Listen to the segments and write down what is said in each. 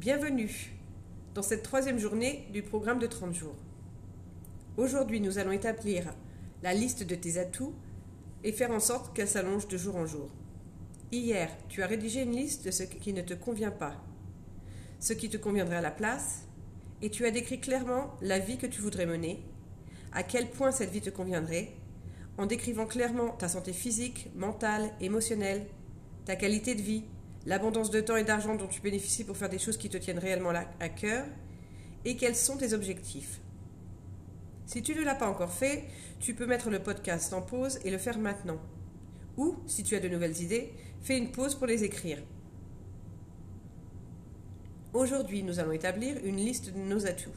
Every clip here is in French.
Bienvenue dans cette troisième journée du programme de 30 jours. Aujourd'hui, nous allons établir la liste de tes atouts et faire en sorte qu'elle s'allonge de jour en jour. Hier, tu as rédigé une liste de ce qui ne te convient pas, ce qui te conviendrait à la place, et tu as décrit clairement la vie que tu voudrais mener, à quel point cette vie te conviendrait, en décrivant clairement ta santé physique, mentale, émotionnelle, ta qualité de vie, l'abondance de temps et d'argent dont tu bénéficies pour faire des choses qui te tiennent réellement à cœur, et quels sont tes objectifs? Si tu ne l'as pas encore fait, tu peux mettre le podcast en pause et le faire maintenant. Ou, si tu as de nouvelles idées, fais une pause pour les écrire. Aujourd'hui, nous allons établir une liste de nos atouts.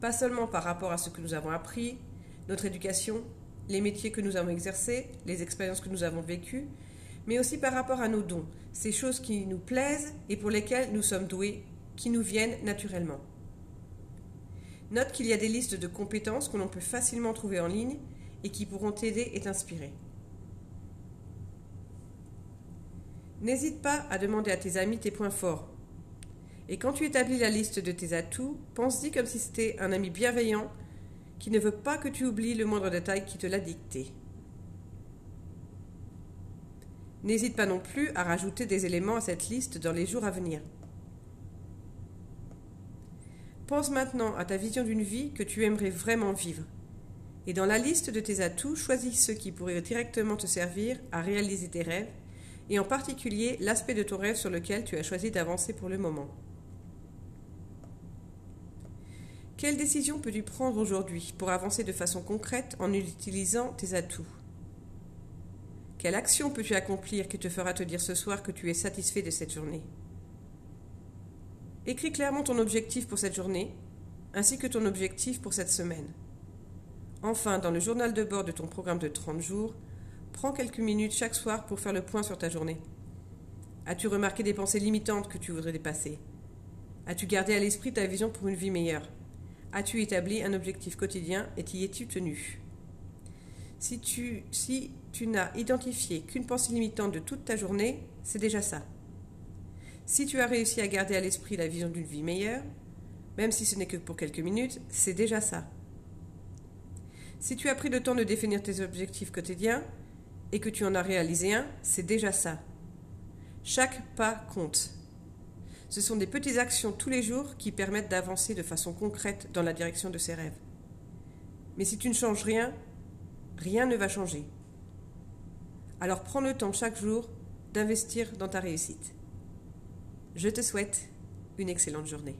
Pas seulement par rapport à ce que nous avons appris, notre éducation, les métiers que nous avons exercés, les expériences que nous avons vécues, mais aussi par rapport à nos dons, ces choses qui nous plaisent et pour lesquelles nous sommes doués, qui nous viennent naturellement. Note qu'il y a des listes de compétences que l'on peut facilement trouver en ligne et qui pourront t'aider et t'inspirer. N'hésite pas à demander à tes amis tes points forts. Et quand tu établis la liste de tes atouts, pense-y comme si c'était un ami bienveillant qui ne veut pas que tu oublies le moindre détail qui te l'a dicté. N'hésite pas non plus à rajouter des éléments à cette liste dans les jours à venir. Pense maintenant à ta vision d'une vie que tu aimerais vraiment vivre. Et dans la liste de tes atouts, choisis ceux qui pourraient directement te servir à réaliser tes rêves, et en particulier l'aspect de ton rêve sur lequel tu as choisi d'avancer pour le moment. Quelle décision peux-tu prendre aujourd'hui pour avancer de façon concrète en utilisant tes atouts? Quelle action peux-tu accomplir qui te fera te dire ce soir que tu es satisfait de cette journée? Écris clairement ton objectif pour cette journée, ainsi que ton objectif pour cette semaine. Enfin, dans le journal de bord de ton programme de 30 jours, prends quelques minutes chaque soir pour faire le point sur ta journée. As-tu remarqué des pensées limitantes que tu voudrais dépasser? As-tu gardé à l'esprit ta vision pour une vie meilleure? As-tu établi un objectif quotidien et t'y es-tu tenu? Si tu, n'as identifié qu'une pensée limitante de toute ta journée, c'est déjà ça. Si tu as réussi à garder à l'esprit la vision d'une vie meilleure, même si ce n'est que pour quelques minutes, c'est déjà ça. Si tu as pris le temps de définir tes objectifs quotidiens et que tu en as réalisé un, c'est déjà ça. Chaque pas compte. Ce sont des petites actions tous les jours qui permettent d'avancer de façon concrète dans la direction de ses rêves. Mais si tu ne changes rien, rien ne va changer. Alors prends le temps chaque jour d'investir dans ta réussite. Je te souhaite une excellente journée.